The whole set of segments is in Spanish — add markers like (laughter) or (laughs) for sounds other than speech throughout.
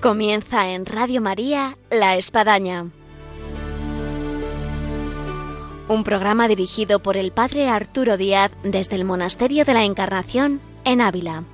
Comienza en Radio María La Espadaña. Un programa dirigido por el Padre Arturo Díaz desde el Monasterio de la Encarnación en Ávila.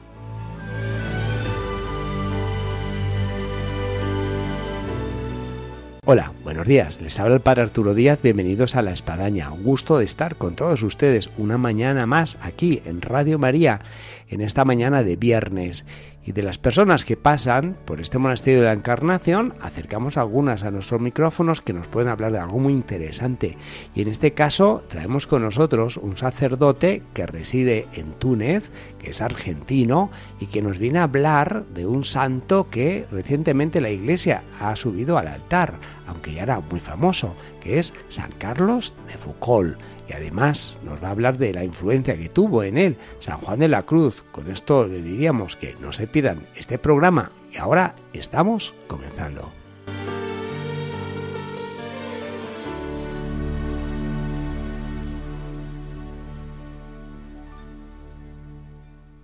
Hola, buenos días. Les habla el Padre Arturo Díaz. Bienvenidos a La Espadaña. Un gusto de estar con todos ustedes una mañana más aquí en Radio María, en esta mañana de viernes y de las personas que pasan por este monasterio de la Encarnación, acercamos algunas a nuestros micrófonos que nos pueden hablar de algo muy interesante. Y en este caso traemos con nosotros un sacerdote que reside en Túnez, que es argentino, y que nos viene a hablar de un santo que recientemente la Iglesia ha subido al altar, aunque ya era muy famoso, que es San Carlos de Foucault y además nos va a hablar de la influencia que tuvo en él San Juan de la Cruz. Con esto le diríamos que no se pidan este programa y ahora estamos comenzando.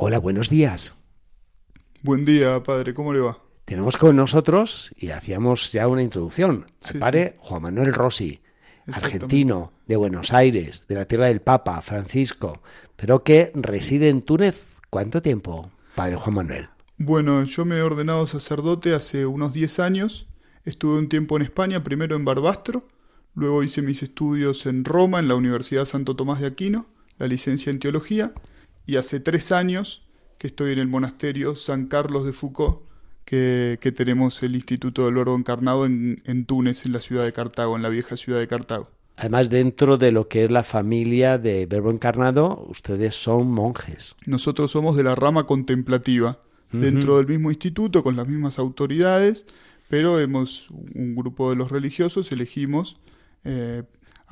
Hola, buenos días. Buen día, padre, ¿cómo le va? Tenemos con nosotros, y hacíamos ya una introducción, al padre Juan Manuel Rossi, argentino de Buenos Aires, de la tierra del Papa, Francisco, pero que reside en Túnez. ¿Cuánto tiempo, padre Juan Manuel? Bueno, yo me he ordenado sacerdote hace unos 10 años. Estuve un tiempo en España, primero en Barbastro, luego hice mis estudios en Roma, en la Universidad Santo Tomás de Aquino, la licencia en teología, y hace tres años que estoy en el monasterio San Carlos de Foucault, que, tenemos el Instituto del Verbo Encarnado en, en, Túnez, en la ciudad de Cartago, en la vieja ciudad de Cartago. Además, dentro de lo que es la familia de Verbo Encarnado, ustedes son monjes. Nosotros somos de la rama contemplativa, dentro del mismo instituto, con las mismas autoridades, pero hemos, un grupo de los religiosos, elegimos eh,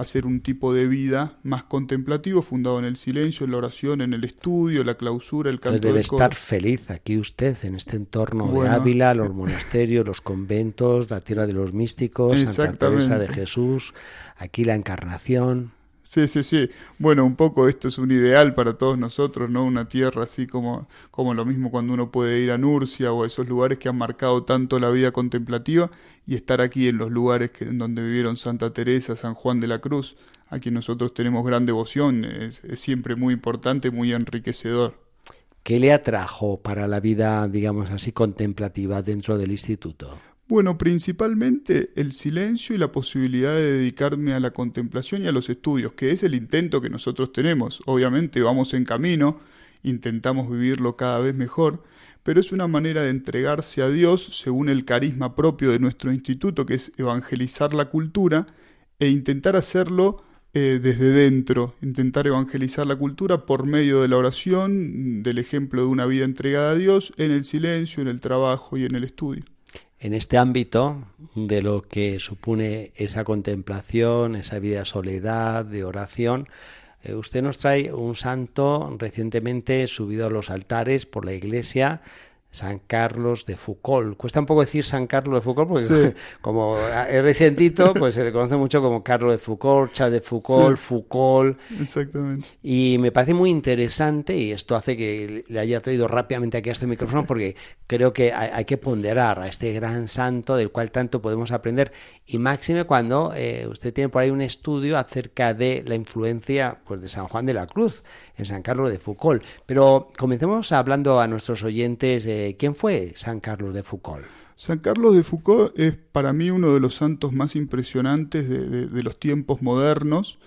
hacer un tipo de vida más contemplativo, fundado en el silencio, en la oración, en el estudio, la clausura, el canto Debe estar feliz aquí usted, en este entorno de Ávila, los monasterios, los conventos, la tierra de los místicos, Santa Teresa de Jesús, aquí la encarnación. Sí, sí, sí. Bueno, un poco esto es un ideal para todos nosotros, ¿no? Una tierra así como, como lo mismo cuando uno puede ir a Nurcia o a esos lugares que han marcado tanto la vida contemplativa y estar aquí en los lugares que, en donde vivieron Santa Teresa, San Juan de la Cruz, a quien nosotros tenemos gran devoción, es, es siempre muy importante, muy enriquecedor. ¿Qué le atrajo para la vida, digamos así, contemplativa dentro del instituto? Bueno, principalmente el silencio y la posibilidad de dedicarme a la contemplación y a los estudios, que es el intento que nosotros tenemos. Obviamente vamos en camino, intentamos vivirlo cada vez mejor, pero es una manera de entregarse a Dios según el carisma propio de nuestro instituto, que es evangelizar la cultura, e intentar hacerlo eh, desde dentro, intentar evangelizar la cultura por medio de la oración, del ejemplo de una vida entregada a Dios, en el silencio, en el trabajo y en el estudio en este ámbito de lo que supone esa contemplación, esa vida de soledad, de oración, eh, usted nos trae un santo recientemente subido a los altares por la Iglesia, San Carlos de Foucault. Cuesta un poco decir San Carlos de Foucault porque (laughs) como es recientito, pues se le conoce mucho como Carlos de Foucault, Charles de Foucault, Foucault. Exactamente. Y me parece muy interesante y esto hace que le haya traído rápidamente aquí a este micrófono porque creo que hay, que ponderar a este gran santo del cual tanto podemos aprender y máxime cuando eh, usted tiene por ahí un estudio acerca de la influencia pues de San Juan de la Cruz San Carlos de Foucault. Pero comencemos hablando a nuestros oyentes de quién fue San Carlos de Foucault. San Carlos de Foucault es para mí uno de los santos más impresionantes de los tiempos modernos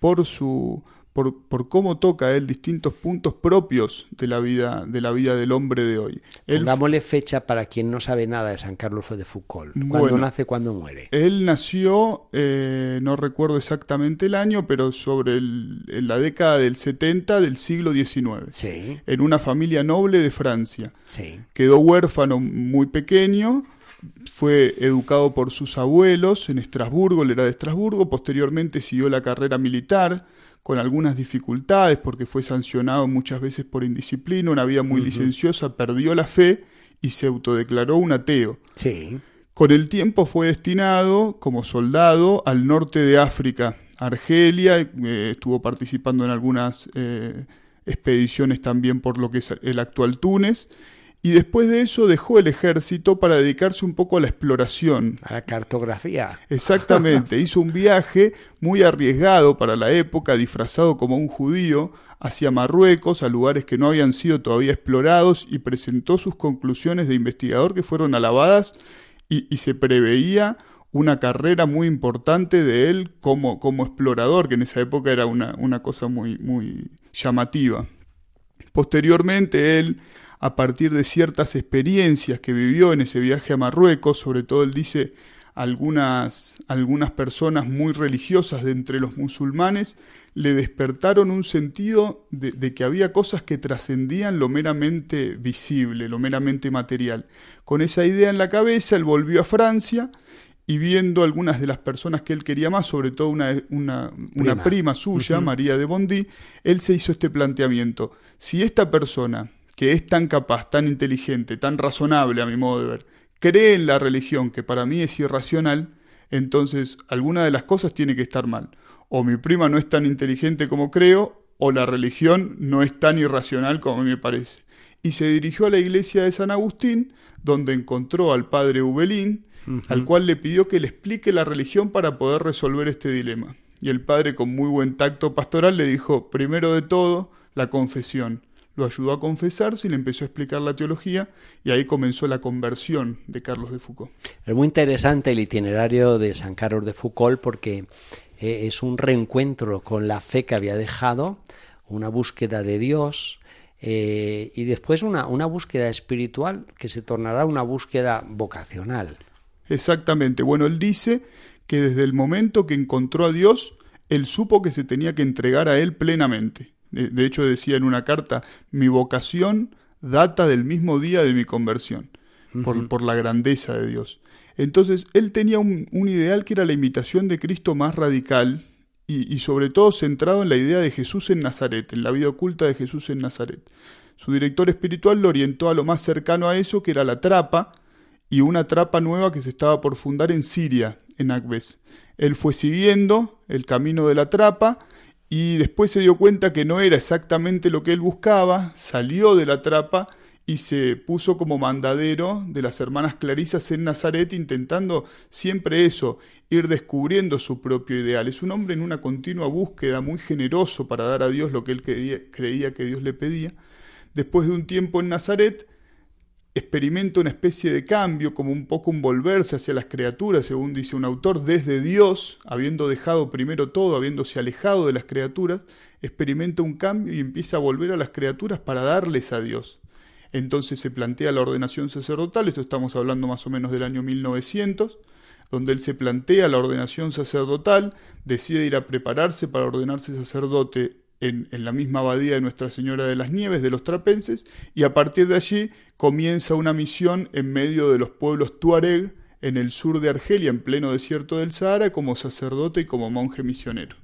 por su, por, por, cómo toca él distintos puntos propios de la vida, de la vida del hombre de hoy. Él, fecha para quien no sabe nada de San Carlos de Foucault. ¿Cuándo nace, cuándo muere? Él nació, eh, no recuerdo exactamente el año, pero sobre el, en la década del 70 del siglo XIX. Sí. En una familia noble de Francia. Sí. Quedó huérfano muy pequeño fue educado por sus abuelos en Estrasburgo, él era de Estrasburgo, posteriormente siguió la carrera militar, con algunas dificultades porque fue sancionado muchas veces por indisciplina, una vida muy licenciosa, perdió la fe y se autodeclaró un ateo. Sí. Con el tiempo fue destinado como soldado al norte de África, Argelia, eh, estuvo participando en algunas eh, expediciones también por lo que es el actual Túnez, y después de eso dejó el ejército para dedicarse un poco a la exploración. A la cartografía. Exactamente, (laughs) hizo un viaje muy arriesgado para la época, disfrazado como un judío, hacia Marruecos, a lugares que no habían sido todavía explorados, y presentó sus conclusiones de investigador que fueron alabadas y, se preveía una carrera muy importante de él como, como explorador, que en esa época era una, una cosa muy, muy llamativa. Posteriormente él a partir de ciertas experiencias que vivió en ese viaje a Marruecos, sobre todo él dice algunas, algunas personas muy religiosas de entre los musulmanes le despertaron un sentido de, de que había cosas que trascendían lo meramente visible, lo meramente material. Con esa idea en la cabeza, él volvió a Francia y viendo algunas de las personas que él quería más, sobre todo una, una, prima. suya, María de Bondy, él se hizo este planteamiento. Si esta persona que es tan capaz, tan inteligente, tan razonable a mi modo de ver, cree en la religión que para mí es irracional, entonces alguna de las cosas tiene que estar mal. O mi prima no es tan inteligente como creo, o la religión no es tan irracional como me parece. Y se dirigió a la iglesia de San Agustín, donde encontró al padre Ubelín, al cual le pidió que le explique la religión para poder resolver este dilema. Y el padre, con muy buen tacto pastoral, le dijo, primero de todo, la confesión lo ayudó a confesarse y le empezó a explicar la teología y ahí comenzó la conversión de Carlos de Foucault. Es muy interesante el itinerario de San Carlos de Foucault porque eh, es un reencuentro con la fe que había dejado, una búsqueda de Dios eh, y después una, una búsqueda espiritual que se tornará una búsqueda vocacional. Exactamente. Bueno, él dice que desde el momento que encontró a Dios, él supo que se tenía que entregar a él plenamente. De, hecho decía en una carta, mi vocación data del mismo día de mi conversión, por, la grandeza de Dios. Entonces, él tenía un, ideal que era la imitación de Cristo más radical y, y, sobre todo centrado en la idea de Jesús en Nazaret, en la vida oculta de Jesús en Nazaret. Su director espiritual lo orientó a lo más cercano a eso, que era la trapa, y una trapa nueva que se estaba por fundar en Siria, en Akbes. Él fue siguiendo el camino de la trapa y después se dio cuenta que no era exactamente lo que él buscaba, salió de la trapa y se puso como mandadero de las hermanas Clarisas en Nazaret, intentando siempre eso, ir descubriendo su propio ideal. Es un hombre en una continua búsqueda, muy generoso para dar a Dios lo que él creía que Dios le pedía. Después de un tiempo en Nazaret, experimenta una especie de cambio, como un poco un volverse hacia las criaturas, según dice un autor, desde Dios, habiendo dejado primero todo, habiéndose alejado de las criaturas, experimenta un cambio y empieza a volver a las criaturas para darles a Dios. Entonces se plantea la ordenación sacerdotal, esto estamos hablando más o menos del año 1900, donde él se plantea la ordenación sacerdotal, decide ir a prepararse para ordenarse sacerdote en, la misma abadía de Nuestra Señora de las Nieves, de los trapenses, y a partir de allí comienza una misión en medio de los pueblos tuareg en el sur de Argelia, en pleno desierto del Sahara, como sacerdote y como monje misionero.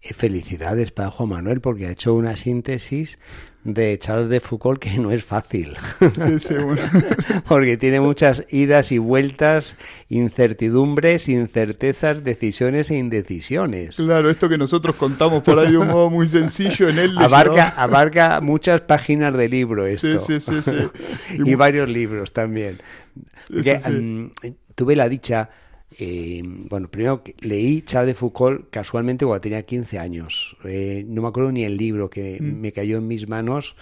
Felicidades para Juan Manuel porque ha hecho una síntesis de Charles de Foucault que no es fácil. (laughs) Sí, sí, (laughs) porque tiene muchas idas y vueltas, incertidumbres, incertezas, decisiones e indecisiones. Claro, esto que nosotros contamos por ahí de un modo muy sencillo en él. Abarca, abarca muchas páginas de libro esto. Sí, sí, sí. (laughs) y, varios libros también. Mm, tuve la dicha eh, bueno, primero leí Charles de Foucault casualmente cuando tenía 15 años. Eh, no me acuerdo ni el libro que mm. me cayó en mis manos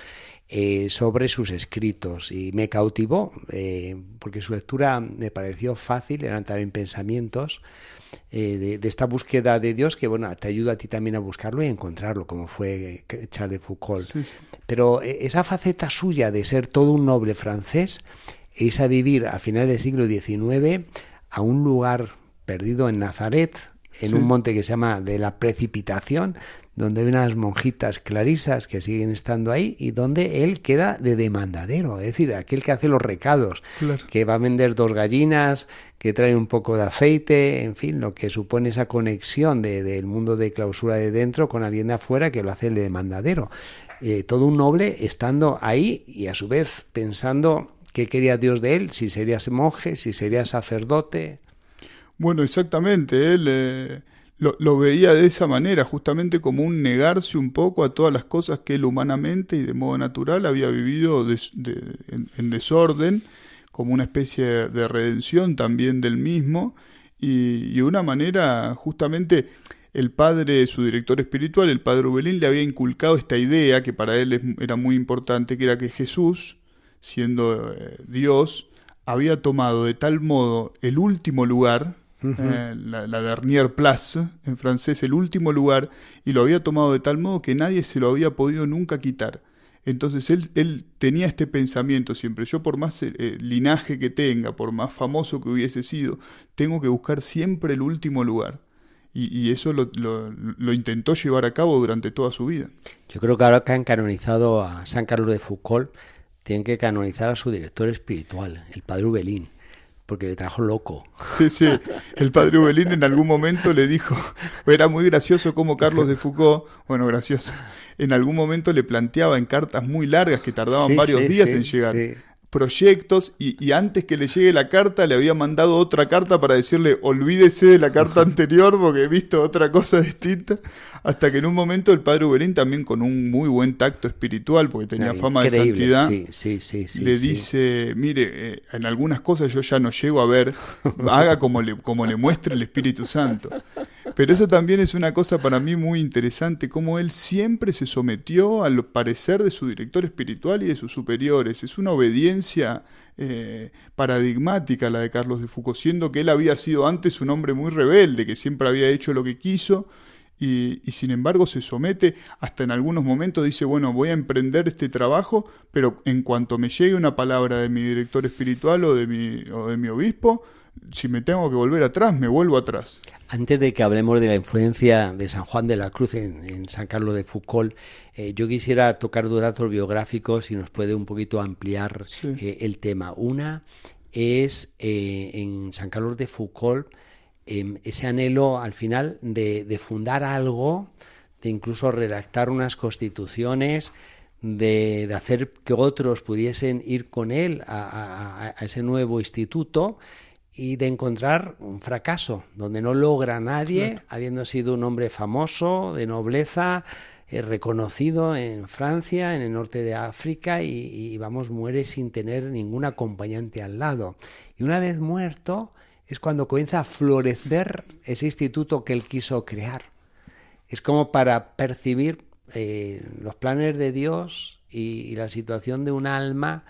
eh, sobre sus escritos y me cautivó porque su lectura me pareció fácil, eran también pensamientos. De, esta búsqueda de Dios que bueno te ayuda a ti también a buscarlo y encontrarlo como fue Charles de Foucault pero esa faceta suya de ser todo un noble francés esa vivir a finales del siglo XIX a un lugar perdido en Nazaret, en un monte que se llama de la precipitación, donde hay unas monjitas clarisas que siguen estando ahí y donde él queda de demandadero, es decir, aquel que hace los recados, que va a vender dos gallinas, que trae un poco de aceite, en fin, lo que supone esa conexión del mundo de clausura de dentro con alguien de afuera que lo hace el de demandadero. Eh, todo un noble estando ahí y a su vez pensando qué quería Dios de él, si sería monje, si sería sacerdote. Bueno, exactamente, él, eh, lo, veía de esa manera, justamente como un negarse un poco a todas las cosas que él humanamente y de modo natural había vivido en, desorden, como una especie de redención también del mismo, y, de una manera justamente el padre, su director espiritual, el padre Ubelín, le había inculcado esta idea que para él era muy importante, que era que Jesús, siendo eh, Dios, había tomado de tal modo el último lugar, eh, la, la, dernière place en francés, el último lugar, y lo había tomado de tal modo que nadie se lo había podido nunca quitar. Entonces él, él tenía este pensamiento siempre, yo por más eh, linaje que tenga, por más famoso que hubiese sido, tengo que buscar siempre el último lugar. Y, eso lo, lo, intentó llevar a cabo durante toda su vida. Yo creo que ahora que han canonizado a San Carlos de Foucault, tienen que canonizar a su director espiritual, el padre Ubelín porque le trajo loco. Sí, sí. El padre Ubelín en algún momento le dijo, era muy gracioso como Carlos de Foucault, bueno, gracioso, en algún momento le planteaba en cartas muy largas que tardaban varios días en llegar proyectos y, antes que le llegue la carta le había mandado otra carta para decirle olvídese de la carta (laughs) anterior porque he visto otra cosa distinta hasta que en un momento el padre Ubelín también con un muy buen tacto espiritual porque tenía fama de santidad le dice mire eh, en algunas cosas yo ya no llego a ver haga como le, como le muestre el Espíritu Santo (laughs) pero eso también es una cosa para mí muy interesante, cómo él siempre se sometió al parecer de su director espiritual y de sus superiores. Es una obediencia eh, paradigmática la de Carlos de Foucault, siendo que él había sido antes un hombre muy rebelde, que siempre había hecho lo que quiso. Y, sin embargo se somete, hasta en algunos momentos dice, bueno, voy a emprender este trabajo, pero en cuanto me llegue una palabra de mi director espiritual o de mi, o de mi obispo, si me tengo que volver atrás, me vuelvo atrás. Antes de que hablemos de la influencia de San Juan de la Cruz en, San Carlos de Foucault, eh, yo quisiera tocar dos datos biográficos y nos puede un poquito ampliar eh, el tema. Una es eh, en San Carlos de Foucault em, ese anhelo al final de, fundar algo, de incluso redactar unas constituciones, de, hacer que otros pudiesen ir con él a ese nuevo instituto y de encontrar un fracaso, donde no logra nadie, habiendo sido un hombre famoso, de nobleza, eh, reconocido en Francia, en el norte de África, y, vamos, muere sin tener ningún acompañante al lado. Y una vez muerto es cuando comienza a florecer ese instituto que él quiso crear. Es como para percibir eh, los planes de Dios y la situación de un alma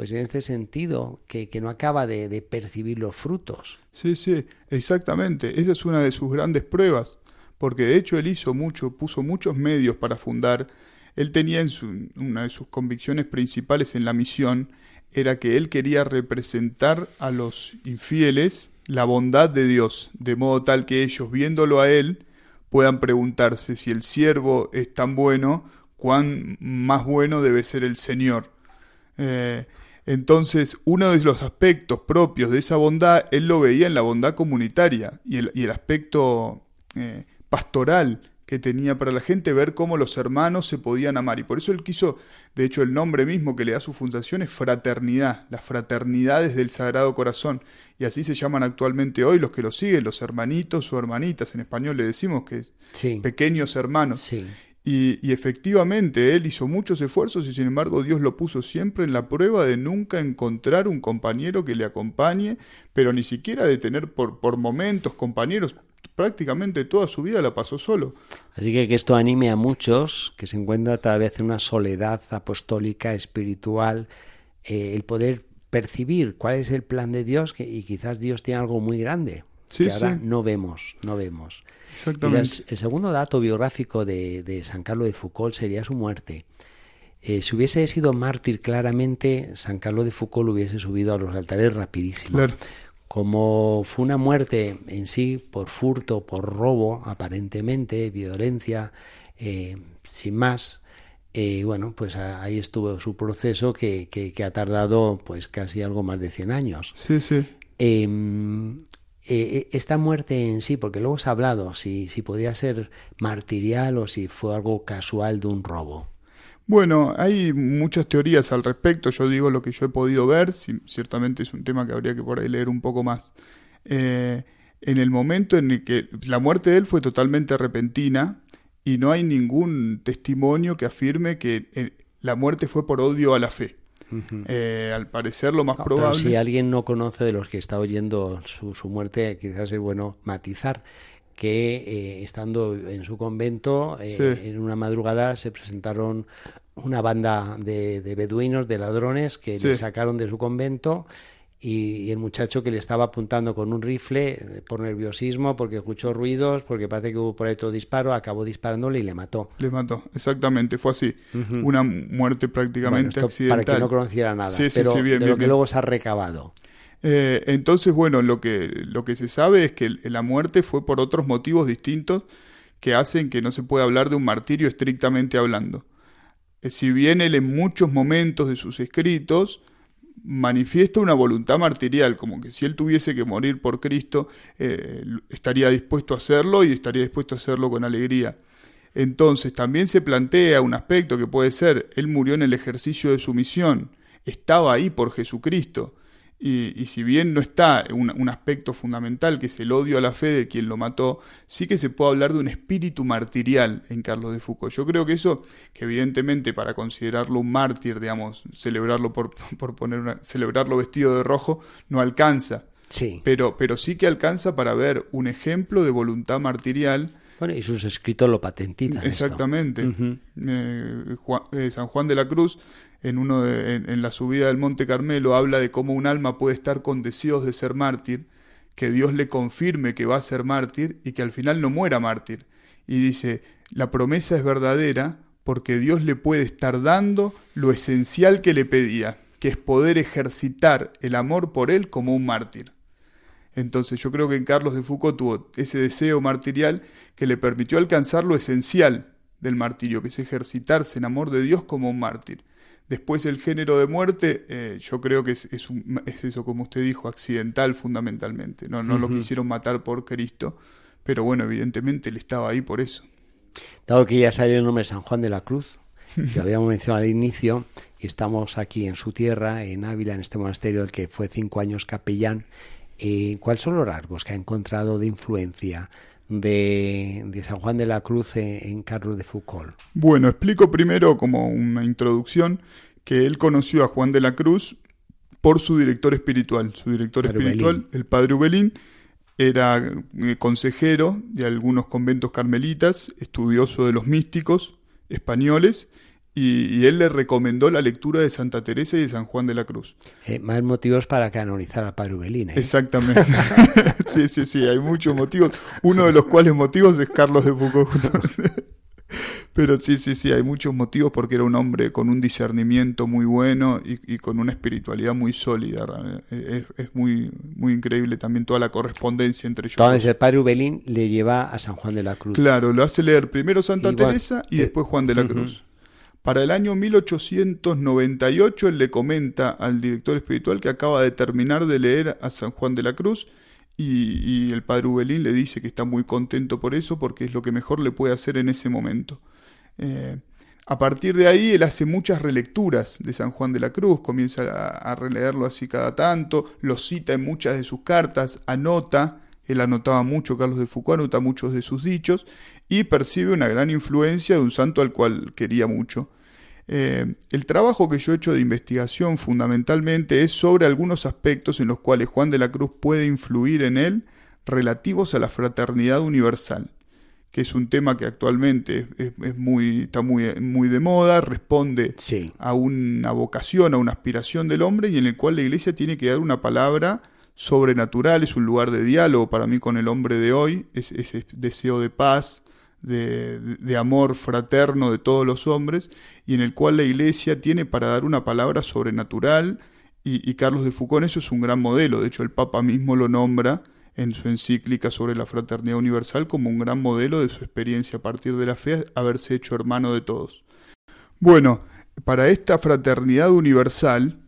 pues en este sentido, que, no acaba de, percibir los frutos. Sí, sí, exactamente. Esa es una de sus grandes pruebas, porque de hecho él hizo mucho, puso muchos medios para fundar. Él tenía en su, una de sus convicciones principales en la misión, era que él quería representar a los infieles la bondad de Dios, de modo tal que ellos, viéndolo a él, puedan preguntarse si el siervo es tan bueno, cuán más bueno debe ser el Señor. Eh, entonces, uno de los aspectos propios de esa bondad, él lo veía en la bondad comunitaria y el, aspecto eh, pastoral que tenía para la gente, ver cómo los hermanos se podían amar. Y por eso él quiso, de hecho el nombre mismo que le da su fundación es fraternidad, las fraternidades del Sagrado Corazón. Y así se llaman actualmente hoy los que lo siguen, los hermanitos o hermanitas, en español le decimos que es pequeños hermanos. Sí. Y, efectivamente, él hizo muchos esfuerzos y sin embargo Dios lo puso siempre en la prueba de nunca encontrar un compañero que le acompañe, pero ni siquiera de tener por, por momentos compañeros. Prácticamente toda su vida la pasó solo. Así que esto anime a muchos que se encuentran tal vez en una soledad apostólica, espiritual, eh, el poder percibir cuál es el plan de Dios que, y quizás Dios tiene algo muy grande que ahora no vemos, no vemos. Exactamente. el segundo dato biográfico de, San Carlos de Foucault sería su muerte. Eh, si hubiese sido mártir claramente, San Carlos de Foucault hubiese subido a los altares rapidísimo. Como fue una muerte en sí por furto, por robo, aparentemente, violencia, eh, sin más, eh, bueno, pues ahí estuvo su proceso que, que, ha tardado pues casi algo más de 100 años. Sí, sí. Eh, eh, esta muerte en sí, porque luego se ha hablado si, si podía ser martirial o si fue algo casual de un robo. Bueno, hay muchas teorías al respecto, yo digo lo que yo he podido ver, ciertamente es un tema que habría que por ahí leer un poco más. Eh, en el momento en el que la muerte de él fue totalmente repentina y no hay ningún testimonio que afirme que eh, la muerte fue por odio a la fe. Eh, al parecer lo más probable... si alguien no conoce de los que está oyendo su, su muerte, quizás es bueno matizar que eh, estando en su convento, en una madrugada se presentaron una banda de, beduinos, de ladrones, que le sacaron de su convento y, el muchacho que le estaba apuntando con un rifle eh, por nerviosismo, porque escuchó ruidos, porque parece que hubo por ahí otro disparo, acabó disparándole y le mató. Le mató, exactamente, fue así. Una muerte prácticamente accidental. Para que no conociera nada, pero de lo que luego se ha recabado. Eh, entonces, bueno, lo que, lo que se sabe es que la muerte fue por otros motivos distintos que hacen que no se pueda hablar de un martirio estrictamente hablando. Eh, si bien él en muchos momentos de sus escritos manifiesta una voluntad martirial, como que si él tuviese que morir por Cristo, eh, estaría dispuesto a hacerlo y estaría dispuesto a hacerlo con alegría. Entonces también se plantea un aspecto que puede ser, él murió en el ejercicio de su misión, estaba ahí por Jesucristo, y, si bien no está un, aspecto fundamental, que es el odio a la fe de quien lo mató, sí que se puede hablar de un espíritu martirial en Carlos de Foucault. Yo creo que eso, que evidentemente para considerarlo un mártir, digamos, celebrarlo por, (laughs) por poner una, celebrarlo vestido de rojo, no alcanza. Sí. Pero, pero sí que alcanza para ver un ejemplo de voluntad martirial. Bueno, y sus escritos lo patentizan. Exactamente. Eh, eh, San Juan de la Cruz en, uno en, la subida del Monte Carmelo, habla de cómo un alma puede estar con deseos de ser mártir, que Dios le confirme que va a ser mártir y que al final no muera mártir. Y dice, la promesa es verdadera porque Dios le puede estar dando lo esencial que le pedía, que es poder ejercitar el amor por él como un mártir. Entonces yo creo que en Carlos de Foucault tuvo ese deseo martirial que le permitió alcanzar lo esencial del martirio, que es ejercitarse en amor de Dios como un mártir. Después el género de muerte, eh, yo creo que es, es, eso, como usted dijo, accidental fundamentalmente. No, no lo quisieron matar por Cristo, pero bueno, evidentemente él estaba ahí por eso. Dado que ya salió el nombre de San Juan de la Cruz, que (laughs) habíamos mencionado al inicio, y estamos aquí en su tierra, en Ávila, en este monasterio, el que fue cinco años capellán, eh, ¿cuáles son los rasgos que ha encontrado de influencia de, San Juan de la Cruz en, Carlos de Foucault? Bueno, explico primero como una introducción que él conoció a Juan de la Cruz por su director espiritual. Su director espiritual, el padre Ubelín, era eh, consejero de algunos conventos carmelitas, estudioso de los místicos españoles y, él le recomendó la lectura de Santa Teresa y de San Juan de la Cruz. Eh, más motivos para canonizar a Padre Ubelín. ¿eh? Exactamente. (laughs) sí, sí, sí, hay muchos motivos. Uno de los cuales motivos es Carlos de Foucault. (laughs) Pero sí, sí, sí, hay muchos motivos porque era un hombre con un discernimiento muy bueno y, con una espiritualidad muy sólida. Es, es, muy, muy increíble también toda la correspondencia entre ellos. Entonces el padre Ubelín le lleva a San Juan de la Cruz. Claro, lo hace leer primero Santa Teresa y después Juan de la Cruz. Para el año 1898 él le comenta al director espiritual que acaba de terminar de leer a San Juan de la Cruz y, el padre Ubelín le dice que está muy contento por eso porque es lo que mejor le puede hacer en ese momento. Eh, a partir de ahí él hace muchas relecturas de San Juan de la Cruz, comienza a, a releerlo así cada tanto, lo cita en muchas de sus cartas, anota, él anotaba mucho, Carlos de Foucault anota muchos de sus dichos, y percibe una gran influencia de un santo al cual quería mucho. Eh, el trabajo que yo he hecho de investigación fundamentalmente es sobre algunos aspectos en los cuales Juan de la Cruz puede influir en él relativos a la fraternidad universal, que es un tema que actualmente es, muy, está muy, muy de moda, responde a una vocación, a una aspiración del hombre y en el cual la Iglesia tiene que dar una palabra sobrenatural, es un lugar de diálogo para mí con el hombre de hoy, es ese deseo de paz, de, amor fraterno de todos los hombres y en el cual la Iglesia tiene para dar una palabra sobrenatural y, Carlos de Foucault eso es un gran modelo, de hecho el Papa mismo lo nombra en su encíclica sobre la fraternidad universal como un gran modelo de su experiencia a partir de la fe, haberse hecho hermano de todos. Bueno, para esta fraternidad universal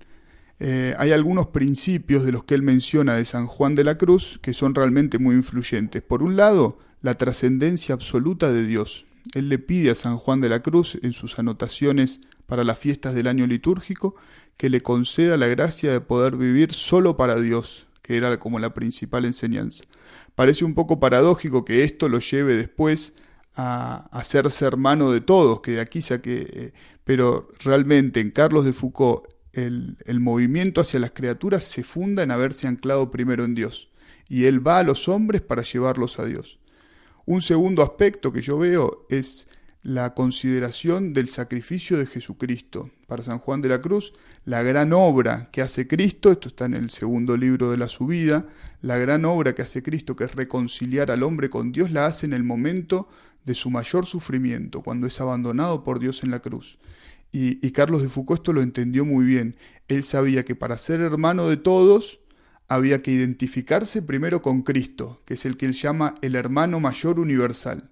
eh, hay algunos principios de los que él menciona de San Juan de la Cruz que son realmente muy influyentes. Por un lado, la trascendencia absoluta de Dios. Él le pide a San Juan de la Cruz en sus anotaciones para las fiestas del año litúrgico que le conceda la gracia de poder vivir solo para Dios, que era como la principal enseñanza. Parece un poco paradójico que esto lo lleve después a hacerse hermano de todos, que de aquí saque, eh, pero realmente en Carlos de Foucault el, el movimiento hacia las criaturas se funda en haberse anclado primero en Dios, y él va a los hombres para llevarlos a Dios. Un segundo aspecto que yo veo es la consideración del sacrificio de Jesucristo. Para San Juan de la Cruz, la gran obra que hace Cristo, esto está en el segundo libro de la subida, la gran obra que hace Cristo, que es reconciliar al hombre con Dios, la hace en el momento de su mayor sufrimiento, cuando es abandonado por Dios en la cruz. Y, Carlos de Foucault esto lo entendió muy bien. Él sabía que para ser hermano de todos había que identificarse primero con Cristo, que es el que él llama el hermano mayor universal.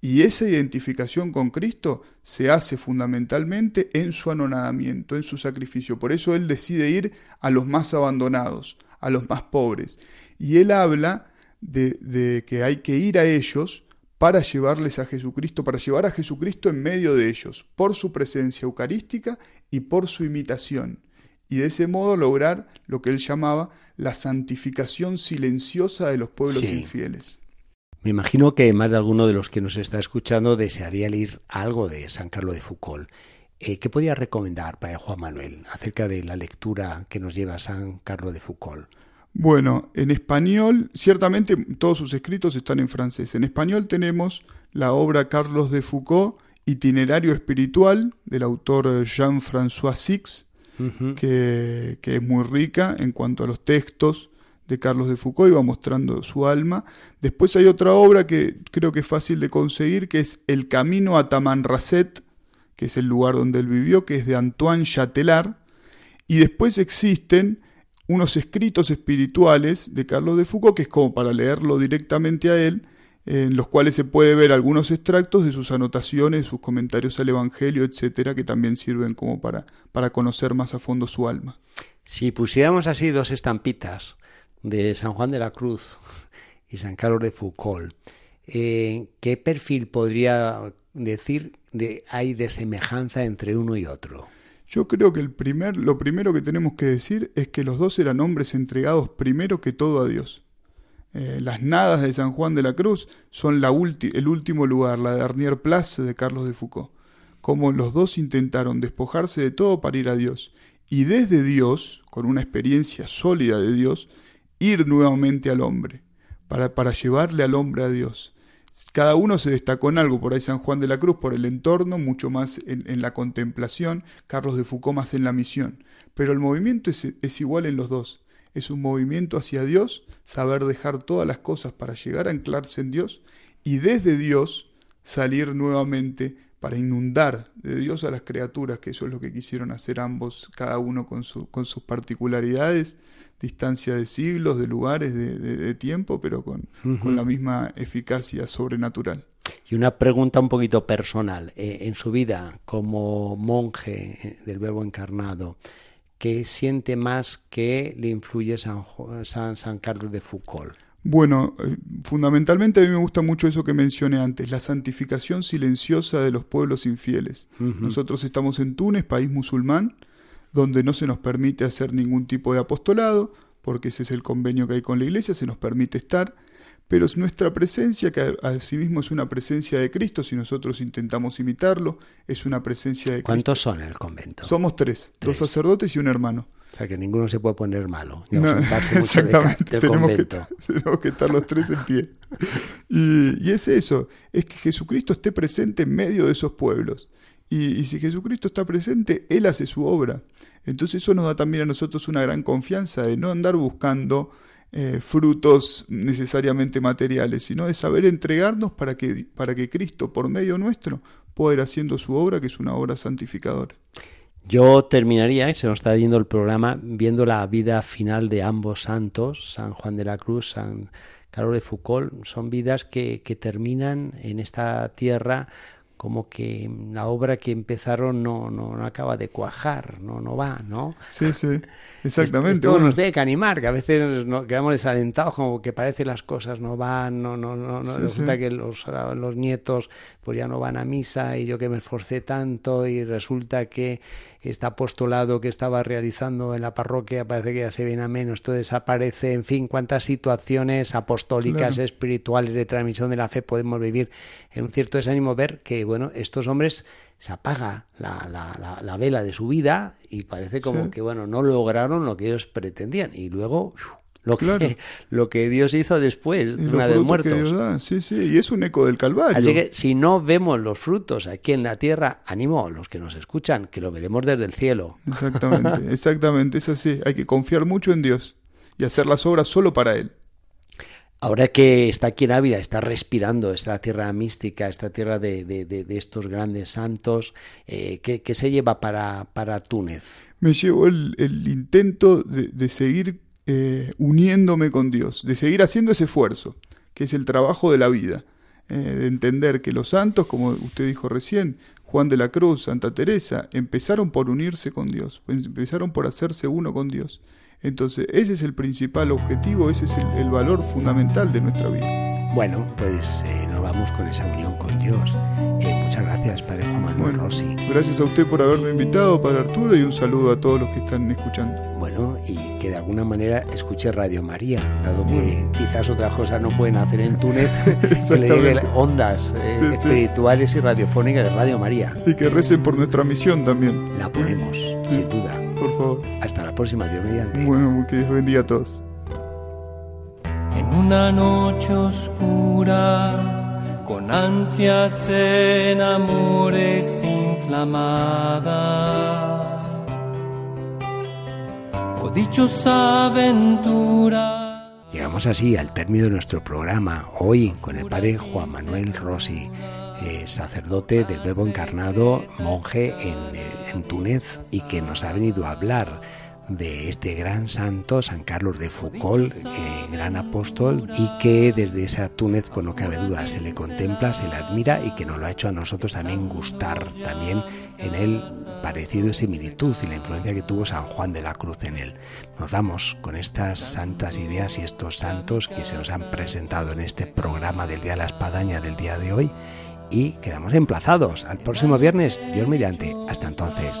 Y esa identificación con Cristo se hace fundamentalmente en su anonadamiento, en su sacrificio. Por eso Él decide ir a los más abandonados, a los más pobres. Y Él habla de, que hay que ir a ellos para llevarles a Jesucristo, para llevar a Jesucristo en medio de ellos, por su presencia eucarística y por su imitación. Y de ese modo lograr lo que él llamaba la santificación silenciosa de los pueblos infieles. Me imagino que más de alguno de los que nos está escuchando desearía leer algo de San Carlos de Foucault. Eh, ¿Qué podría recomendar para Juan Manuel acerca de la lectura que nos lleva San Carlos de Foucault? Bueno, en español, ciertamente todos sus escritos están en francés. En español tenemos la obra Carlos de Foucault, Itinerario Espiritual, del autor Jean-François Six, que, es muy rica en cuanto a los textos de Carlos de Foucault, iba mostrando su alma. Después hay otra obra que creo que es fácil de conseguir, que es El Camino a Tamanrasset, que es el lugar donde él vivió, que es de Antoine Chatelard. Y después existen unos escritos espirituales de Carlos de Foucault, que es como para leerlo directamente a él, en los cuales se puede ver algunos extractos de sus anotaciones, sus comentarios al Evangelio, etcétera, que también sirven como para, para conocer más a fondo su alma. Si pusiéramos así dos estampitas de San Juan de la Cruz y San Carlos de Foucault, eh, ¿qué perfil podría decir de, hay de semejanza entre uno y otro? Yo creo que el primer, lo primero que tenemos que decir es que los dos eran hombres entregados primero que todo a Dios. Eh, las nadas de San Juan de la Cruz son el último lugar, la de Arnier Place de Carlos de Foucault. Como los dos intentaron despojarse de todo para ir a Dios. Y desde Dios, con una experiencia sólida de Dios, ir nuevamente al hombre, para, para llevarle al hombre a Dios. Cada uno se destacó en algo, por ahí San Juan de la Cruz por el entorno, mucho más en, la contemplación, Carlos de Foucault más en la misión. Pero el movimiento es igual en los dos. Es un movimiento hacia Dios, saber dejar todas las cosas para llegar a anclarse en Dios y desde Dios salir nuevamente para inundar de Dios a las criaturas, que eso es lo que quisieron hacer ambos, cada uno con, su, con sus particularidades, distancia de siglos, de lugares, de, tiempo, pero con, con, la misma eficacia sobrenatural. Y una pregunta un poquito personal. Eh, en su vida como monje del Verbo encarnado, ¿qué siente más que le influye San, San, San Carlos de Foucault? Bueno, eh, fundamentalmente a mí me gusta mucho eso que mencioné antes, la santificación silenciosa de los pueblos infieles. Nosotros estamos en Túnez, país musulmán, donde no se nos permite hacer ningún tipo de apostolado, porque ese es el convenio que hay con la iglesia, se nos permite estar, pero es nuestra presencia, que asimismo es una presencia de Cristo, si nosotros intentamos imitarlo, es una presencia de Cristo. ¿Cuántos son en el convento? Somos tres, dos sacerdotes y un hermano. O sea que ninguno se puede poner malo. exactamente, tenemos, Que, (laughs) tenemos, que, estar los tres en pie. Y, y, es eso, es que Jesucristo esté presente en medio de esos pueblos. Y, si Jesucristo está presente, Él hace su obra. Entonces eso nos da también a nosotros una gran confianza de no andar buscando eh, frutos necesariamente materiales, sino de saber entregarnos para que, para que Cristo, por medio nuestro, pueda ir haciendo su obra, que es una obra santificadora. Yo terminaría, se nos está yendo el programa, viendo la vida final de ambos santos, San Juan de la Cruz, San Carlos de Foucault. Son vidas que, que terminan en esta tierra como que la obra que empezaron no, no, no acaba de cuajar, no, no va, ¿no? Sí, sí, (laughs) exactamente. Esto nos tiene que animar, que a veces nos quedamos desalentados, como que parece las cosas no van, no, no, no, no resulta que los, los nietos pues ya no van a misa y yo que me esforcé tanto y resulta que este apostolado que estaba realizando en la parroquia parece que ya se viene a menos, todo desaparece, en fin, cuántas situaciones apostólicas, espirituales, de transmisión de la fe podemos vivir en un cierto desánimo, ver que, bueno, estos hombres se apaga la, la, la, vela de su vida y parece como que, bueno, no lograron lo que ellos pretendían y luego lo que, (laughs) lo que Dios hizo después, una vez muertos. Sí, sí, y es un eco del Calvario. Así que si no vemos los frutos aquí en la tierra, animo a los que nos escuchan, que lo veremos desde el cielo. Exactamente, (laughs) exactamente, es así. Hay que confiar mucho en Dios y hacer las obras solo para Él. Ahora que está aquí en Ávila, está respirando esta tierra mística, esta tierra de, de, estos grandes santos, eh, ¿qué, se lleva para, para Túnez? Me llevó el, el intento de, seguir eh, uniéndome con Dios, de seguir haciendo ese esfuerzo, que es el trabajo de la vida, eh, de entender que los santos, como usted dijo recién, Juan de la Cruz, Santa Teresa, empezaron por unirse con Dios, empezaron por hacerse uno con Dios. Entonces, ese es el principal objetivo, ese es el, valor fundamental de nuestra vida. Bueno, pues eh, nos vamos con esa unión con Dios. muchas gracias, Padre Juan Manuel Rossi. Gracias a usted por haberme invitado, Padre Arturo, y un saludo a todos los que están escuchando bueno, y que de alguna manera escuche Radio María, dado que quizás otras cosas no pueden hacer en Túnez, (laughs) que le ondas eh, espirituales y radiofónicas de Radio María. Y que recen por nuestra misión también. La ponemos, sin duda. Por favor. Hasta la próxima, Dios mediante. Bueno, que Dios bendiga a todos. En una noche oscura, con ansias en amores inflamadas dichosa aventura. Llegamos así al término de nuestro programa, hoy con el padre Juan Manuel Rossi, eh, sacerdote del Verbo Encarnado, monje en, en Túnez y que nos ha venido a hablar de este gran santo, San Carlos de Foucault, eh, gran apóstol, y que desde esa Túnez, pues no cabe duda, se le contempla, se le admira y que nos lo ha hecho a nosotros también gustar también en él parecido y similitud y la influencia que tuvo San Juan de la Cruz en él. Nos vamos con estas santas ideas y estos santos que se nos han presentado en este programa del Día de la Espadaña del día de hoy y quedamos emplazados al próximo viernes, Dios mediante. Hasta entonces.